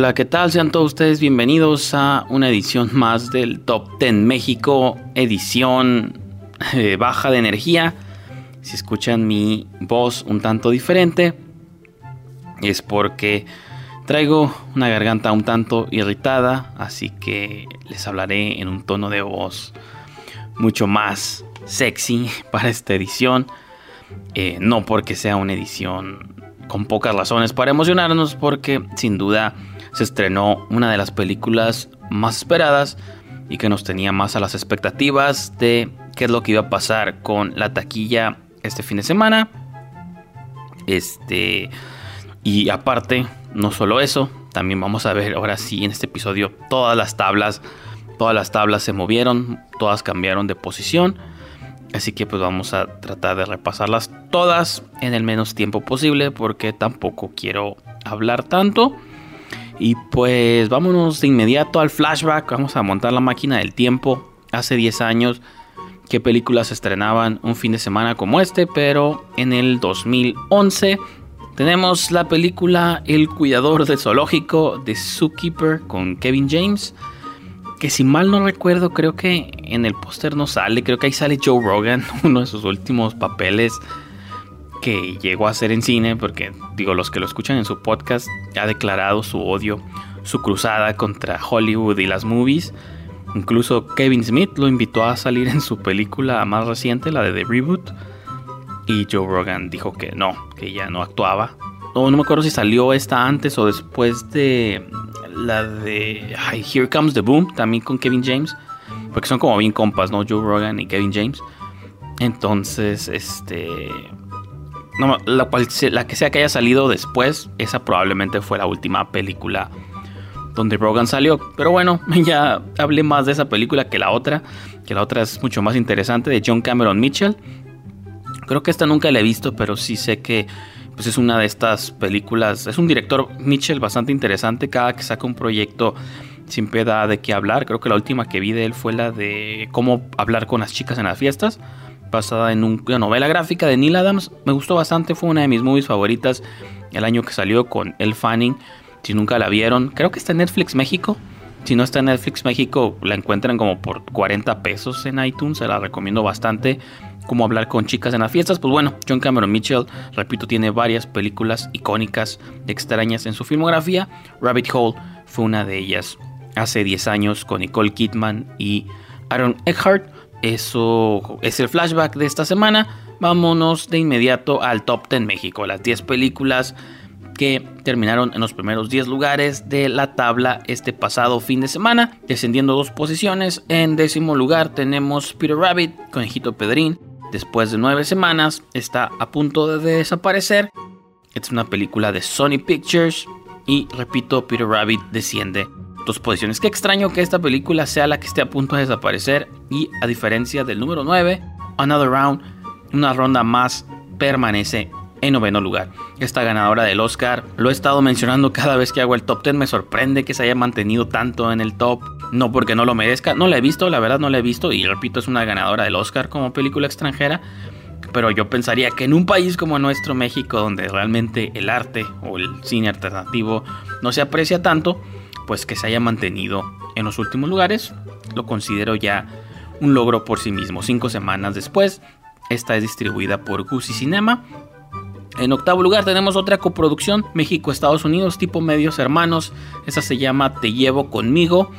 Hola, ¿qué tal? Sean todos ustedes bienvenidos a una edición más del Top 10 México, edición eh, baja de energía. Si escuchan mi voz un tanto diferente, es porque traigo una garganta un tanto irritada, así que les hablaré en un tono de voz mucho más sexy para esta edición. Eh, no porque sea una edición con pocas razones para emocionarnos, porque sin duda se estrenó una de las películas más esperadas y que nos tenía más a las expectativas de qué es lo que iba a pasar con la taquilla este fin de semana. Este. Y aparte, no solo eso, también vamos a ver ahora sí en este episodio todas las tablas. Todas las tablas se movieron, todas cambiaron de posición. Así que pues vamos a tratar de repasarlas todas en el menos tiempo posible porque tampoco quiero hablar tanto. Y pues vámonos de inmediato al flashback. Vamos a montar la máquina del tiempo. Hace 10 años, qué películas se estrenaban un fin de semana como este, pero en el 2011 tenemos la película El cuidador del zoológico de Zookeeper con Kevin James. Que si mal no recuerdo, creo que en el póster no sale. Creo que ahí sale Joe Rogan, uno de sus últimos papeles que llegó a hacer en cine, porque digo, los que lo escuchan en su podcast ha declarado su odio, su cruzada contra Hollywood y las movies. Incluso Kevin Smith lo invitó a salir en su película más reciente, la de The Reboot. Y Joe Rogan dijo que no, que ya no actuaba. No, no me acuerdo si salió esta antes o después de la de Here Comes the Boom, también con Kevin James. Porque son como bien compas, ¿no? Joe Rogan y Kevin James. Entonces, este la, cual, la que sea que haya salido después, esa probablemente fue la última película donde Rogan salió. Pero bueno, ya hablé más de esa película que la otra, que la otra es mucho más interesante, de John Cameron Mitchell. Creo que esta nunca la he visto, pero sí sé que pues es una de estas películas. Es un director Mitchell bastante interesante. Cada que saca un proyecto siempre da de qué hablar. Creo que la última que vi de él fue la de cómo hablar con las chicas en las fiestas basada en una novela gráfica de Neil Adams. Me gustó bastante, fue una de mis movies favoritas el año que salió con El Fanning. Si nunca la vieron, creo que está en Netflix México. Si no está en Netflix México, la encuentran como por 40 pesos en iTunes. Se la recomiendo bastante. Como hablar con chicas en las fiestas. Pues bueno, John Cameron Mitchell, repito, tiene varias películas icónicas, extrañas en su filmografía. Rabbit Hole fue una de ellas hace 10 años con Nicole Kidman y Aaron Eckhart. Eso es el flashback de esta semana. Vámonos de inmediato al Top 10 México, las 10 películas que terminaron en los primeros 10 lugares de la tabla este pasado fin de semana, descendiendo dos posiciones. En décimo lugar tenemos Peter Rabbit, Conejito Pedrín. Después de 9 semanas está a punto de desaparecer. Es una película de Sony Pictures y repito, Peter Rabbit desciende dos posiciones. Qué extraño que esta película sea la que esté a punto de desaparecer y a diferencia del número 9, Another Round, una ronda más permanece en noveno lugar. Esta ganadora del Oscar, lo he estado mencionando cada vez que hago el top 10, me sorprende que se haya mantenido tanto en el top, no porque no lo merezca, no la he visto, la verdad no la he visto y repito, es una ganadora del Oscar como película extranjera, pero yo pensaría que en un país como nuestro México, donde realmente el arte o el cine alternativo no se aprecia tanto, pues que se haya mantenido en los últimos lugares, lo considero ya un logro por sí mismo. Cinco semanas después, esta es distribuida por Gucci Cinema. En octavo lugar tenemos otra coproducción, México-Estados Unidos, tipo medios hermanos. Esa se llama Te llevo conmigo.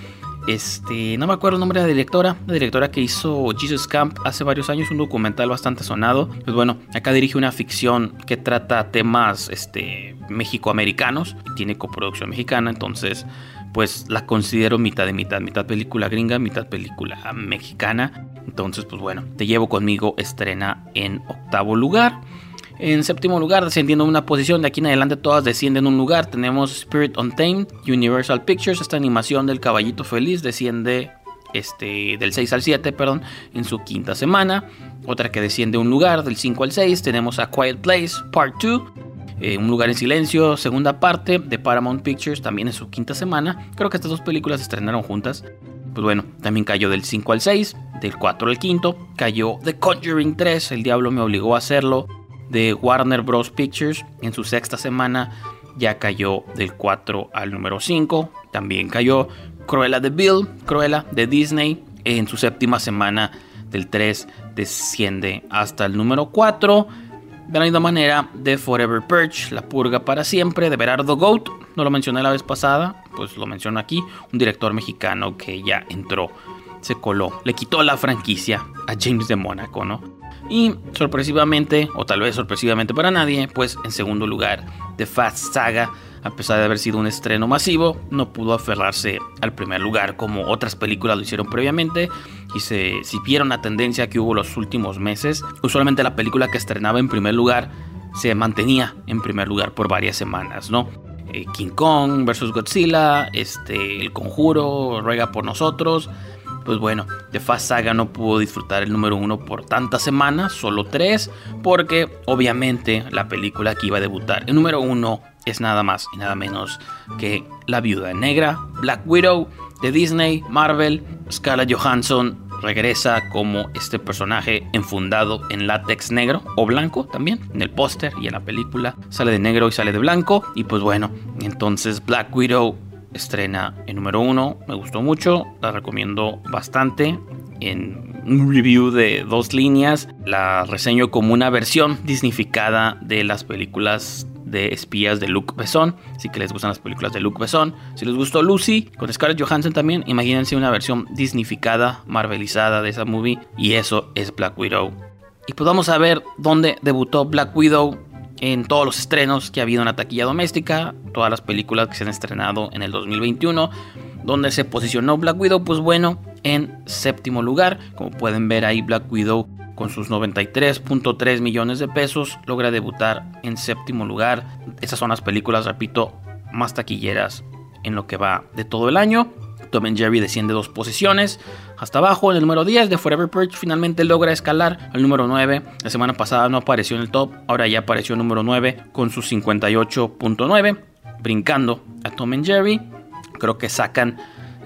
Este, no me acuerdo el nombre de la directora, la directora que hizo Jesus Camp hace varios años, un documental bastante sonado. Pues bueno, acá dirige una ficción que trata temas este, mexicoamericanos tiene coproducción mexicana, entonces pues la considero mitad de mitad, mitad película gringa, mitad película mexicana. Entonces, pues bueno, Te llevo conmigo estrena en octavo lugar. En séptimo lugar, descendiendo una posición, de aquí en adelante todas descienden un lugar. Tenemos Spirit Untamed, Universal Pictures, esta animación del caballito feliz desciende este, del 6 al 7, perdón, en su quinta semana. Otra que desciende un lugar, del 5 al 6, tenemos A Quiet Place, Part 2. Eh, un lugar en silencio, segunda parte de Paramount Pictures, también en su quinta semana. Creo que estas dos películas se estrenaron juntas. Pues bueno, también cayó del 5 al 6, del 4 al 5, cayó The Conjuring 3, El Diablo me obligó a hacerlo, de Warner Bros. Pictures en su sexta semana. ya cayó del 4 al número 5. También cayó Cruella de Bill, Cruella de Disney. En su séptima semana del 3 desciende hasta el número 4. De la misma manera, The Forever Purge, La Purga para Siempre, de Berardo Goat. No lo mencioné la vez pasada, pues lo menciono aquí. Un director mexicano que ya entró, se coló, le quitó la franquicia a James de Mónaco, ¿no? Y sorpresivamente, o tal vez sorpresivamente para nadie, pues en segundo lugar, The Fast Saga, a pesar de haber sido un estreno masivo, no pudo aferrarse al primer lugar como otras películas lo hicieron previamente y se siguieron la tendencia que hubo los últimos meses. Usualmente la película que estrenaba en primer lugar se mantenía en primer lugar por varias semanas, ¿no? Eh, King Kong vs Godzilla, este, El Conjuro, Ruega por nosotros. Pues bueno, The Fast Saga no pudo disfrutar el número uno por tantas semanas, solo tres, porque obviamente la película que iba a debutar el número uno es nada más y nada menos que La Viuda Negra, Black Widow de Disney, Marvel, Scarlett Johansson regresa como este personaje enfundado en látex negro o blanco también. En el póster y en la película sale de negro y sale de blanco. Y pues bueno, entonces Black Widow estrena en número uno. Me gustó mucho, la recomiendo bastante. En un review de dos líneas, la reseño como una versión disnificada de las películas de espías de Luke Besson. Así que les gustan las películas de Luke Besson. Si les gustó Lucy, con Scarlett Johansson también, imagínense una versión disnificada, marvelizada de esa movie. Y eso es Black Widow. Y pues vamos a ver dónde debutó Black Widow en todos los estrenos que ha habido en la taquilla doméstica, todas las películas que se han estrenado en el 2021, donde se posicionó Black Widow, pues bueno, en séptimo lugar. Como pueden ver ahí, Black Widow con sus 93.3 millones de pesos, logra debutar en séptimo lugar. Esas son las películas, repito, más taquilleras en lo que va de todo el año. Tom Jerry desciende dos posiciones hasta abajo. En el número 10 de Forever Perch finalmente logra escalar al número 9. La semana pasada no apareció en el top, ahora ya apareció el número 9 con sus 58.9, brincando a Tom and Jerry. Creo que sacan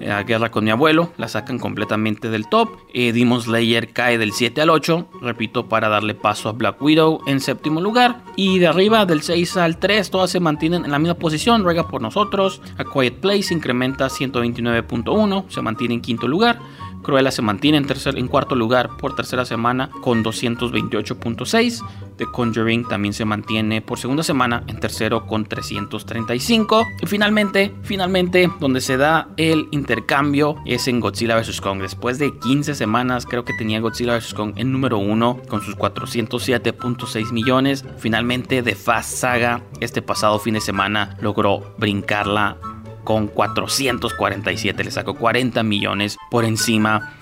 a Guerra con mi abuelo, la sacan completamente del top. Eh, Demon Slayer cae del 7 al 8, repito, para darle paso a Black Widow en séptimo lugar. Y de arriba, del 6 al 3, todas se mantienen en la misma posición. Ruega por nosotros. A Quiet Place incrementa 129.1, se mantiene en quinto lugar. Cruella se mantiene en, tercer, en cuarto lugar por tercera semana con 228.6. The Conjuring también se mantiene por segunda semana en tercero con 335. Y finalmente, finalmente, donde se da el intercambio es en Godzilla vs. Kong. Después de 15 semanas, creo que tenía Godzilla vs. Kong en número 1 con sus 407.6 millones. Finalmente, The Fast Saga este pasado fin de semana logró brincarla con 447. Le sacó 40 millones por encima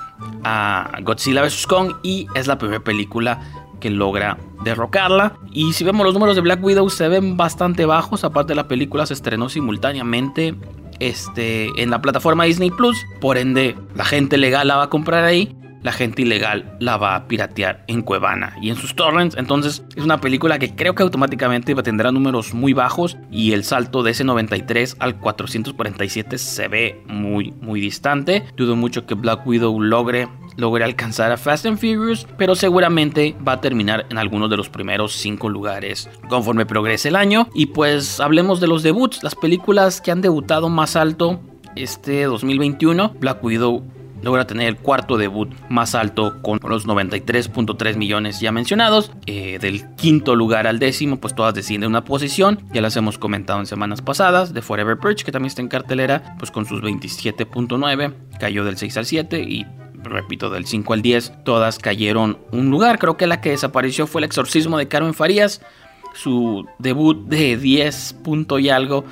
a Godzilla vs. Kong y es la primera película que logra derrocarla. Y si vemos los números de Black Widow se ven bastante bajos. Aparte la película se estrenó simultáneamente este, en la plataforma Disney Plus. Por ende, la gente legal la va a comprar ahí la gente ilegal la va a piratear en Cuevana y en sus torrents. Entonces es una película que creo que automáticamente tendrá números muy bajos y el salto de ese 93 al 447 se ve muy muy distante. Dudo mucho que Black Widow logre logre alcanzar a Fast and Furious, pero seguramente va a terminar en algunos de los primeros 5 lugares conforme progrese el año. Y pues hablemos de los debuts, las películas que han debutado más alto este 2021. Black Widow logra tener el cuarto debut más alto con los 93.3 millones ya mencionados. Eh, del quinto lugar al décimo, pues todas descienden una posición. Ya las hemos comentado en semanas pasadas. De Forever Perch, que también está en cartelera, pues con sus 27.9, cayó del 6 al 7 y repito, del 5 al 10, todas cayeron un lugar. Creo que la que desapareció fue el exorcismo de Carmen Farías. Su debut de 10 punto y algo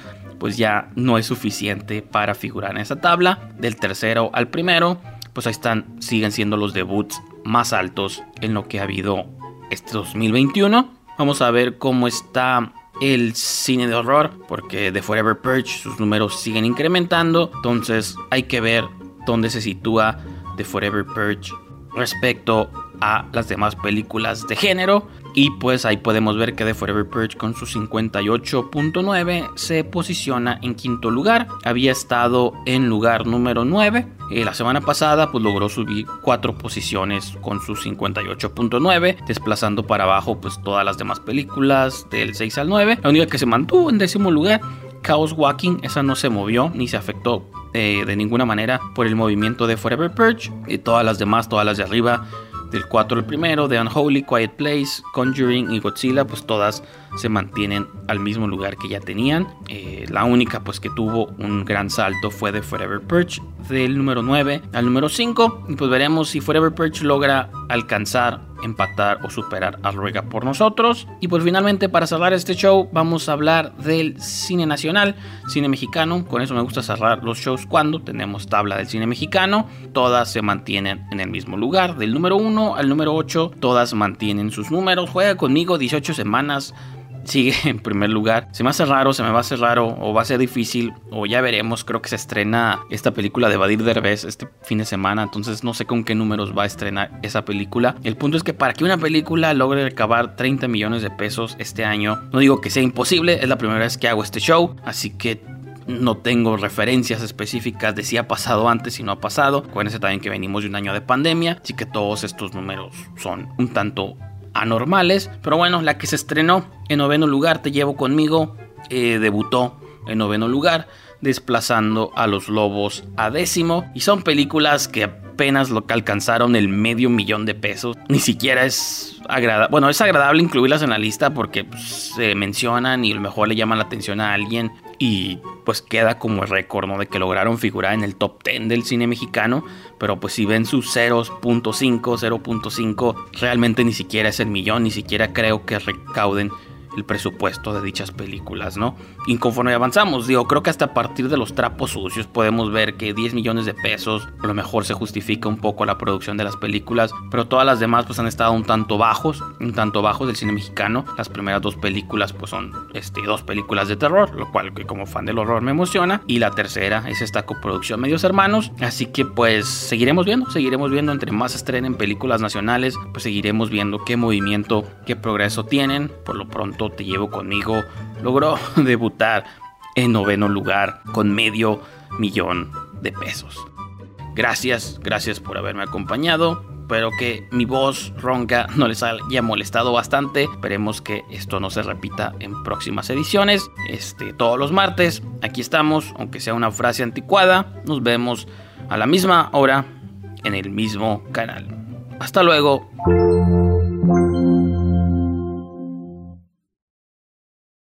pues ya no es suficiente para figurar en esa tabla. Del tercero al primero, pues ahí están, siguen siendo los debuts más altos en lo que ha habido este 2021. Vamos a ver cómo está el cine de horror, porque The Forever Purge sus números siguen incrementando, entonces hay que ver dónde se sitúa The Forever Purge respecto a las demás películas de género. Y pues ahí podemos ver que The Forever Purge con su 58.9 se posiciona en quinto lugar. Había estado en lugar número 9. Eh, la semana pasada pues logró subir cuatro posiciones con su 58.9, desplazando para abajo pues todas las demás películas del 6 al 9. La única que se mantuvo en décimo lugar Chaos Walking, esa no se movió ni se afectó eh, de ninguna manera por el movimiento de Forever Purge. Y todas las demás, todas las de arriba, del 4 al primero, de Unholy, Quiet Place, Conjuring y Godzilla, pues todas se mantienen al mismo lugar que ya tenían. Eh, la única pues que tuvo un gran salto fue de Forever Perch del número 9 al número 5 y pues veremos si Forever Perch logra alcanzar, empatar o superar a Ruega por nosotros. Y pues finalmente para cerrar este show vamos a hablar del cine nacional, cine mexicano. Con eso me gusta cerrar los shows cuando tenemos tabla del cine mexicano. Todas se mantienen en el mismo lugar, del número 1 al número 8, todas mantienen sus números. Juega conmigo 18 semanas sigue en primer lugar. Se me hace raro, se me va a hacer raro o va a ser difícil o ya veremos. Creo que se estrena esta película de Badir Derbez este fin de semana, entonces no sé con qué números va a estrenar esa película. El punto es que para que una película logre recabar 30 millones de pesos este año, no digo que sea imposible, es la primera vez que hago este show, así que no tengo referencias específicas de si ha pasado antes y no ha pasado. Acuérdense también que venimos de un año de pandemia, así que todos estos números son un tanto anormales. Pero bueno, la que se estrenó en noveno lugar, Te llevo conmigo, eh, debutó en noveno lugar, desplazando a los lobos a décimo. Y son películas que apenas lo que alcanzaron el medio millón de pesos. Ni siquiera es agradable. Bueno, es agradable incluirlas en la lista porque pues, se mencionan y a lo mejor le llaman la atención a alguien. Y pues queda como el récord, ¿no? De que lograron figurar en el top 10 del cine mexicano. Pero pues si ven sus 0.5, 0.5, realmente ni siquiera es el millón, ni siquiera creo que recauden el presupuesto de dichas películas, ¿no? Y conforme avanzamos, digo, creo que hasta a partir de los trapos sucios podemos ver que 10 millones de pesos a lo mejor se justifica un poco la producción de las películas, pero todas las demás pues han estado un tanto bajos, un tanto bajos del cine mexicano. Las primeras dos películas pues son este, dos películas de terror, lo cual que como fan del horror me emociona, y la tercera es esta coproducción Medios Hermanos, así que pues seguiremos viendo, seguiremos viendo entre más estrenen películas nacionales, pues seguiremos viendo qué movimiento, qué progreso tienen, por lo pronto te Llevo Conmigo logró debutar en noveno lugar con medio millón de pesos. Gracias, gracias por haberme acompañado. Espero que mi voz ronca no les haya molestado bastante. Esperemos que esto no se repita en próximas ediciones. Este, todos los martes, aquí estamos, aunque sea una frase anticuada. Nos vemos a la misma hora en el mismo canal. Hasta luego.